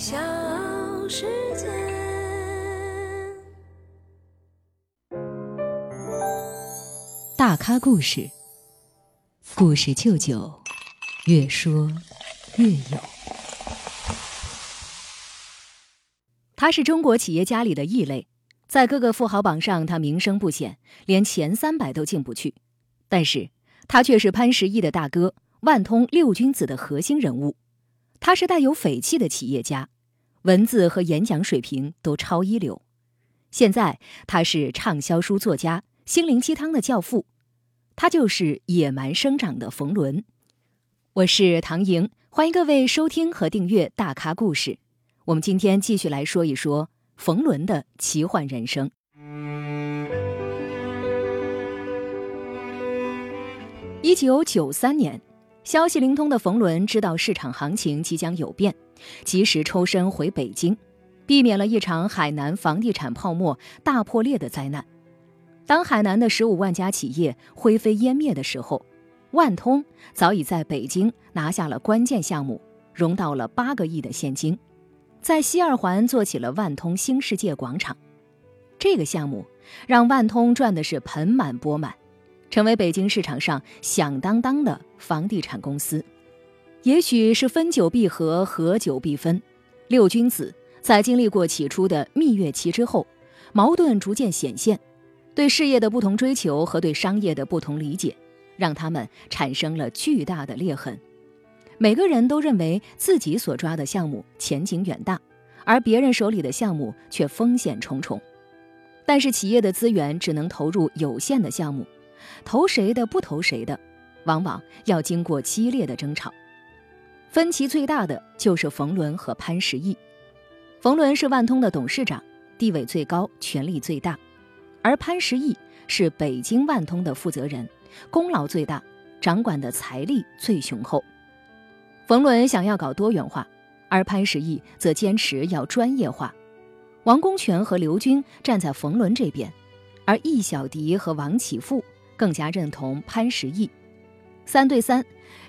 小世界。大咖故事，故事舅舅，越说越有。他是中国企业家里的异类，在各个富豪榜上，他名声不显，连前三百都进不去。但是，他却是潘石屹的大哥，万通六君子的核心人物。他是带有匪气的企业家，文字和演讲水平都超一流。现在，他是畅销书作家、心灵鸡汤的教父。他就是野蛮生长的冯仑。我是唐莹，欢迎各位收听和订阅《大咖故事》。我们今天继续来说一说冯仑的奇幻人生。一九九三年。消息灵通的冯仑知道市场行情即将有变，及时抽身回北京，避免了一场海南房地产泡沫大破裂的灾难。当海南的十五万家企业灰飞烟灭的时候，万通早已在北京拿下了关键项目，融到了八个亿的现金，在西二环做起了万通新世界广场。这个项目让万通赚的是盆满钵满。成为北京市场上响当当的房地产公司，也许是分久必合，合久必分。六君子在经历过起初的蜜月期之后，矛盾逐渐显现，对事业的不同追求和对商业的不同理解，让他们产生了巨大的裂痕。每个人都认为自己所抓的项目前景远大，而别人手里的项目却风险重重。但是企业的资源只能投入有限的项目。投谁的不投谁的，往往要经过激烈的争吵。分歧最大的就是冯仑和潘石屹。冯仑是万通的董事长，地位最高，权力最大；而潘石屹是北京万通的负责人，功劳最大，掌管的财力最雄厚。冯仑想要搞多元化，而潘石屹则坚持要专业化。王功权和刘军站在冯仑这边，而易小迪和王启富。更加认同潘石屹，三对三，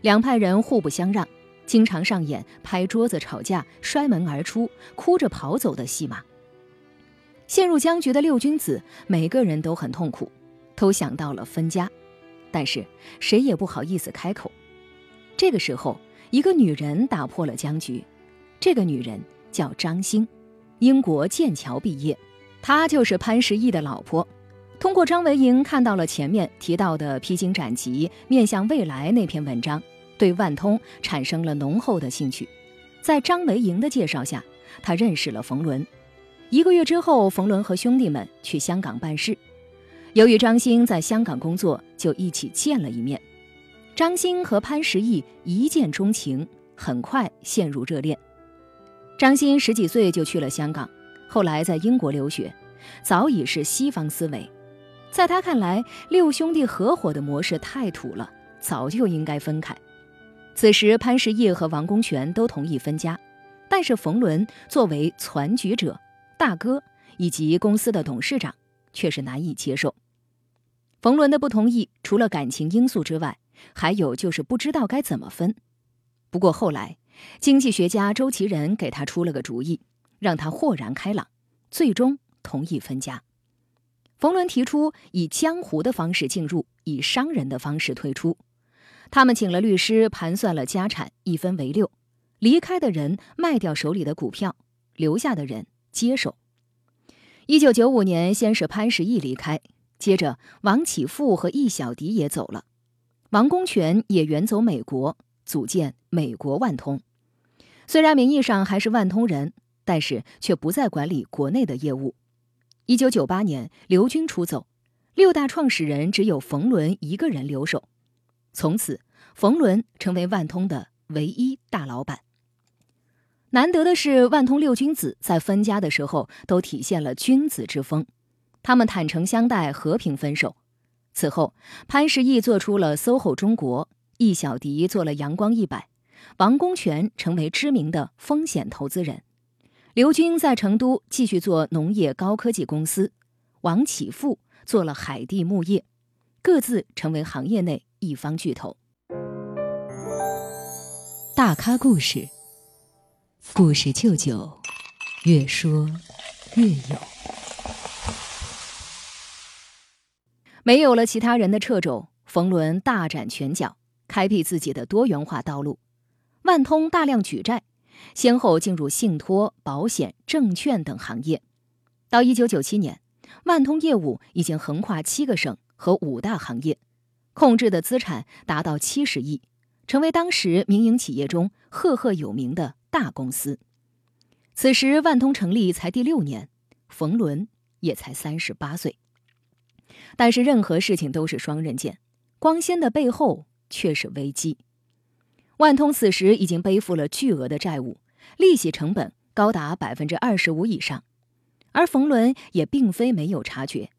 两派人互不相让，经常上演拍桌子吵架、摔门而出、哭着跑走的戏码。陷入僵局的六君子，每个人都很痛苦，都想到了分家，但是谁也不好意思开口。这个时候，一个女人打破了僵局，这个女人叫张欣，英国剑桥毕业，她就是潘石屹的老婆。通过张维迎看到了前面提到的披荆斩棘、面向未来那篇文章，对万通产生了浓厚的兴趣。在张维迎的介绍下，他认识了冯仑。一个月之后，冯仑和兄弟们去香港办事。由于张欣在香港工作，就一起见了一面。张欣和潘石屹一见钟情，很快陷入热恋。张欣十几岁就去了香港，后来在英国留学，早已是西方思维。在他看来，六兄弟合伙的模式太土了，早就应该分开。此时，潘石屹和王功权都同意分家，但是冯仑作为攒局者、大哥以及公司的董事长，却是难以接受。冯仑的不同意，除了感情因素之外，还有就是不知道该怎么分。不过后来，经济学家周其仁给他出了个主意，让他豁然开朗，最终同意分家。冯仑提出以江湖的方式进入，以商人的方式退出。他们请了律师盘算了家产，一分为六。离开的人卖掉手里的股票，留下的人接手。一九九五年，先是潘石屹离开，接着王启富和易小迪也走了，王功权也远走美国，组建美国万通。虽然名义上还是万通人，但是却不再管理国内的业务。一九九八年，刘军出走，六大创始人只有冯仑一个人留守。从此，冯仑成为万通的唯一大老板。难得的是，万通六君子在分家的时候都体现了君子之风，他们坦诚相待，和平分手。此后，潘石屹做出了 SOHO 中国，易小迪做了阳光一百，王功权成为知名的风险投资人。刘军在成都继续做农业高科技公司，王启富做了海地牧业，各自成为行业内一方巨头。大咖故事，故事舅舅，越说越有。没有了其他人的掣肘，冯仑大展拳脚，开辟自己的多元化道路。万通大量举债，先后进入信托、保险、证券等行业。到一九九七年，万通业务已经横跨七个省和五大行业，控制的资产达到七十亿，成为当时民营企业中赫赫有名的。大公司，此时万通成立才第六年，冯仑也才三十八岁。但是任何事情都是双刃剑，光鲜的背后却是危机。万通此时已经背负了巨额的债务，利息成本高达百分之二十五以上，而冯仑也并非没有察觉，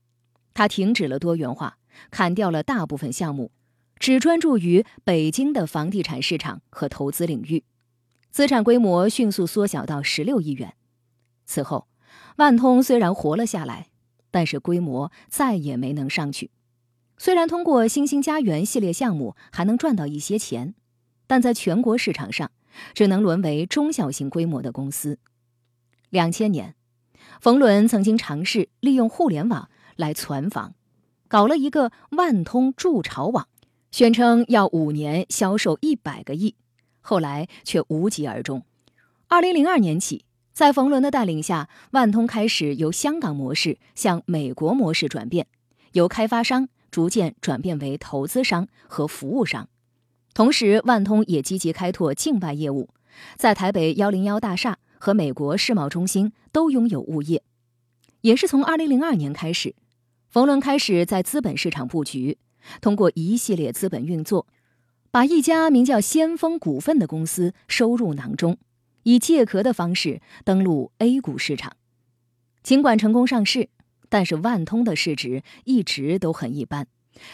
他停止了多元化，砍掉了大部分项目，只专注于北京的房地产市场和投资领域。资产规模迅速缩小到十六亿元。此后，万通虽然活了下来，但是规模再也没能上去。虽然通过星星家园系列项目还能赚到一些钱，但在全国市场上只能沦为中小型规模的公司。两千年，冯仑曾经尝试利用互联网来攒房，搞了一个万通筑巢网，宣称要五年销售一百个亿。后来却无疾而终。二零零二年起，在冯仑的带领下，万通开始由香港模式向美国模式转变，由开发商逐渐转变为投资商和服务商。同时，万通也积极开拓境外业务，在台北幺零幺大厦和美国世贸中心都拥有物业。也是从二零零二年开始，冯仑开始在资本市场布局，通过一系列资本运作。把一家名叫先锋股份的公司收入囊中，以借壳的方式登陆 A 股市场。尽管成功上市，但是万通的市值一直都很一般，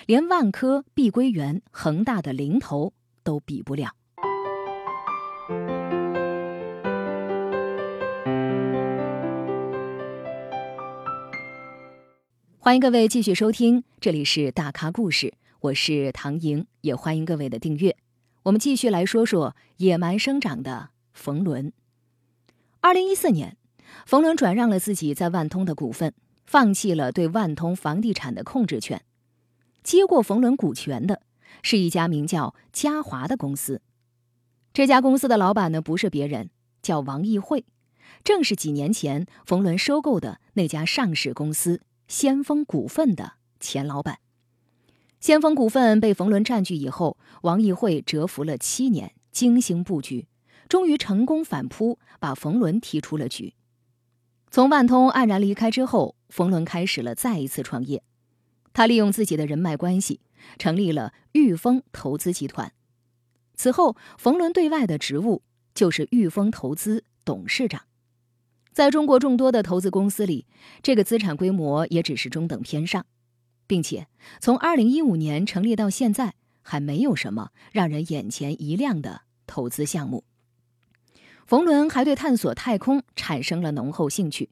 连万科、碧桂园、恒大的零头都比不了。欢迎各位继续收听，这里是大咖故事。我是唐莹，也欢迎各位的订阅。我们继续来说说野蛮生长的冯仑。二零一四年，冯仑转让了自己在万通的股份，放弃了对万通房地产的控制权。接过冯仑股权的是一家名叫嘉华的公司。这家公司的老板呢，不是别人，叫王义会，正是几年前冯仑收购的那家上市公司先锋股份的前老板。先锋股份被冯仑占据以后，王义会蛰伏了七年，精心布局，终于成功反扑，把冯仑踢出了局。从万通黯然离开之后，冯仑开始了再一次创业。他利用自己的人脉关系，成立了裕丰投资集团。此后，冯仑对外的职务就是裕丰投资董事长。在中国众多的投资公司里，这个资产规模也只是中等偏上。并且从二零一五年成立到现在，还没有什么让人眼前一亮的投资项目。冯仑还对探索太空产生了浓厚兴趣，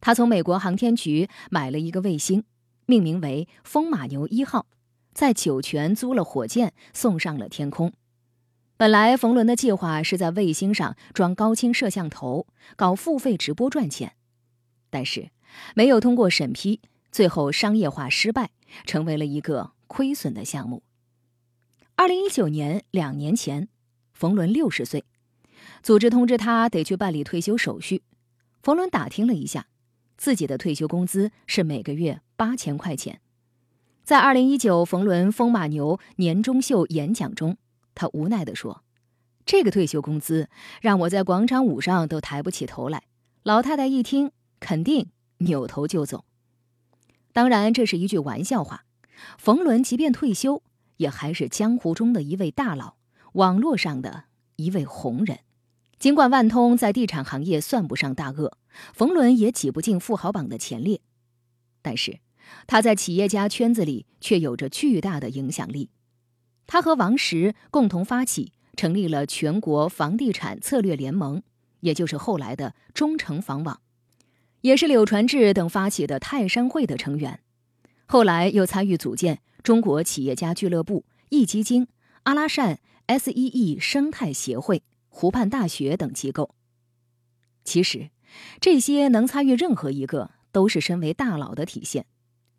他从美国航天局买了一个卫星，命名为“风马牛一号”，在酒泉租了火箭送上了天空。本来冯仑的计划是在卫星上装高清摄像头，搞付费直播赚钱，但是没有通过审批。最后商业化失败，成为了一个亏损的项目。二零一九年，两年前，冯仑六十岁，组织通知他得去办理退休手续。冯仑打听了一下，自己的退休工资是每个月八千块钱。在二零一九冯仑风马牛年终秀演讲中，他无奈地说：“这个退休工资让我在广场舞上都抬不起头来。”老太太一听，肯定扭头就走。当然，这是一句玩笑话。冯仑即便退休，也还是江湖中的一位大佬，网络上的一位红人。尽管万通在地产行业算不上大鳄，冯仑也挤不进富豪榜的前列，但是他在企业家圈子里却有着巨大的影响力。他和王石共同发起，成立了全国房地产策略联盟，也就是后来的中诚房网。也是柳传志等发起的泰山会的成员，后来又参与组建中国企业家俱乐部、易基金、阿拉善、S E E 生态协会、湖畔大学等机构。其实，这些能参与任何一个，都是身为大佬的体现。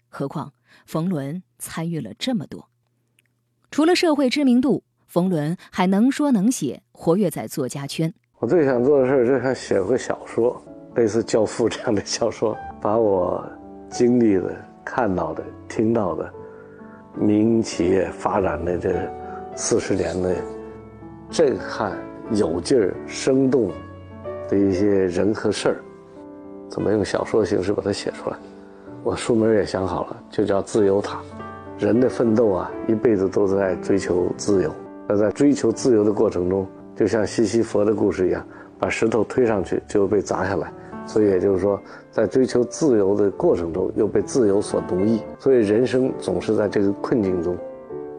何况冯仑参与了这么多，除了社会知名度，冯仑还能说能写，活跃在作家圈。我最想做的事就是写个小说，类似《教父》这样的小说，把我经历的、看到的、听到的民营企业发展的这四十年的震撼、有劲儿、生动的一些人和事儿，怎么用小说的形式把它写出来？我书名也想好了，就叫《自由塔》。人的奋斗啊，一辈子都在追求自由。那在追求自由的过程中，就像西西弗的故事一样，把石头推上去就被砸下来。所以也就是说，在追求自由的过程中，又被自由所奴役。所以人生总是在这个困境中，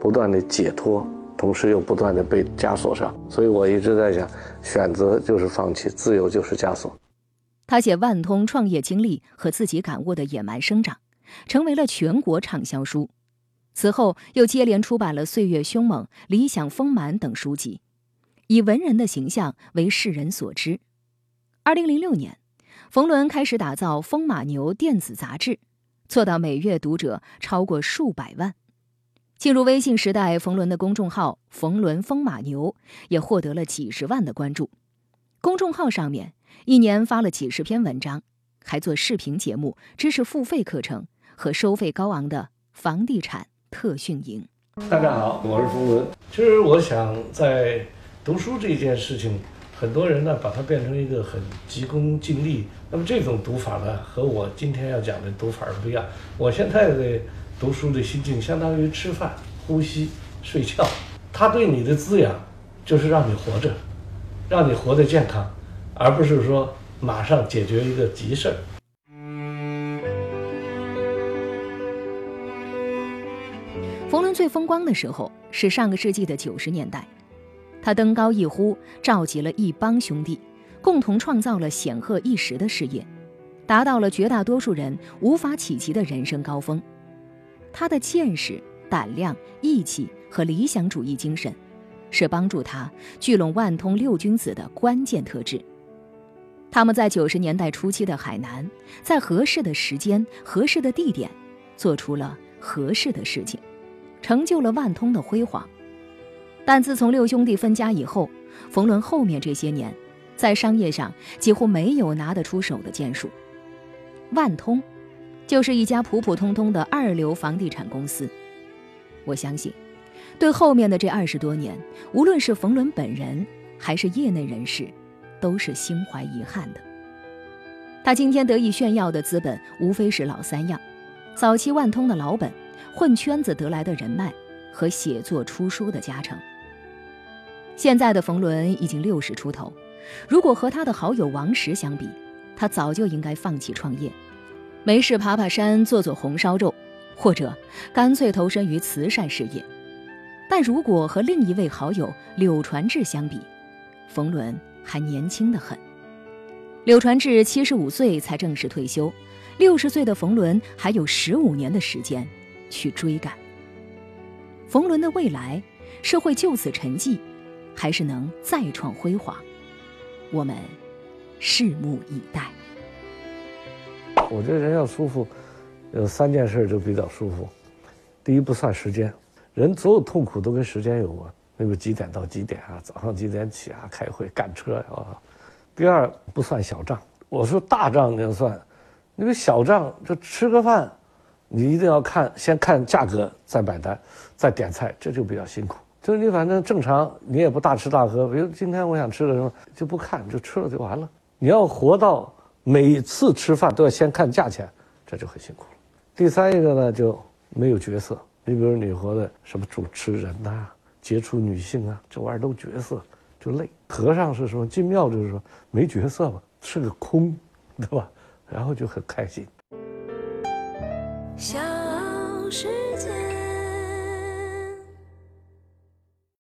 不断的解脱，同时又不断的被枷锁上。所以我一直在想，选择就是放弃，自由就是枷锁。他写万通创业经历和自己感悟的野蛮生长，成为了全国畅销书。此后又接连出版了《岁月凶猛》《理想丰满》等书籍，以文人的形象为世人所知。二零零六年，冯仑开始打造《风马牛》电子杂志，做到每月读者超过数百万。进入微信时代，冯仑的公众号“冯仑风马牛”也获得了几十万的关注。公众号上面。一年发了几十篇文章，还做视频节目、知识付费课程和收费高昂的房地产特训营。大家好，我是冯仑。其实我想在读书这件事情，很多人呢把它变成一个很急功近利。那么这种读法呢，和我今天要讲的读法不一样。我现在的读书的心境，相当于吃饭、呼吸、睡觉。它对你的滋养，就是让你活着，让你活得健康。而不是说马上解决一个急事儿。冯仑最风光的时候是上个世纪的九十年代，他登高一呼，召集了一帮兄弟，共同创造了显赫一时的事业，达到了绝大多数人无法企及的人生高峰。他的见识、胆量、义气和理想主义精神，是帮助他聚拢万通六君子的关键特质。他们在九十年代初期的海南，在合适的时间、合适的地点，做出了合适的事情，成就了万通的辉煌。但自从六兄弟分家以后，冯仑后面这些年，在商业上几乎没有拿得出手的建树。万通，就是一家普普通通的二流房地产公司。我相信，对后面的这二十多年，无论是冯仑本人，还是业内人士。都是心怀遗憾的。他今天得以炫耀的资本，无非是老三样：早期万通的老本、混圈子得来的人脉和写作出书的加成。现在的冯仑已经六十出头，如果和他的好友王石相比，他早就应该放弃创业，没事爬爬山、做做红烧肉，或者干脆投身于慈善事业。但如果和另一位好友柳传志相比，冯仑。还年轻的很，柳传志七十五岁才正式退休，六十岁的冯仑还有十五年的时间去追赶。冯仑的未来是会就此沉寂，还是能再创辉煌？我们拭目以待。我觉得人要舒服，有三件事就比较舒服。第一，不算时间，人所有痛苦都跟时间有关。那个几点到几点啊？早上几点起啊？开会赶车啊？第二不算小账，我说大账就算，那个小账就吃个饭，你一定要看，先看价格再买单，再点菜，这就比较辛苦。就是你反正正常，你也不大吃大喝，比如今天我想吃个什么，就不看，就吃了就完了。你要活到每次吃饭都要先看价钱，这就很辛苦了。第三一个呢，就没有角色。你比如你活的什么主持人呐？接触女性啊，这玩意儿都角色，就累。和尚是说？进庙就是说没角色嘛，是个空，对吧？然后就很开心。小时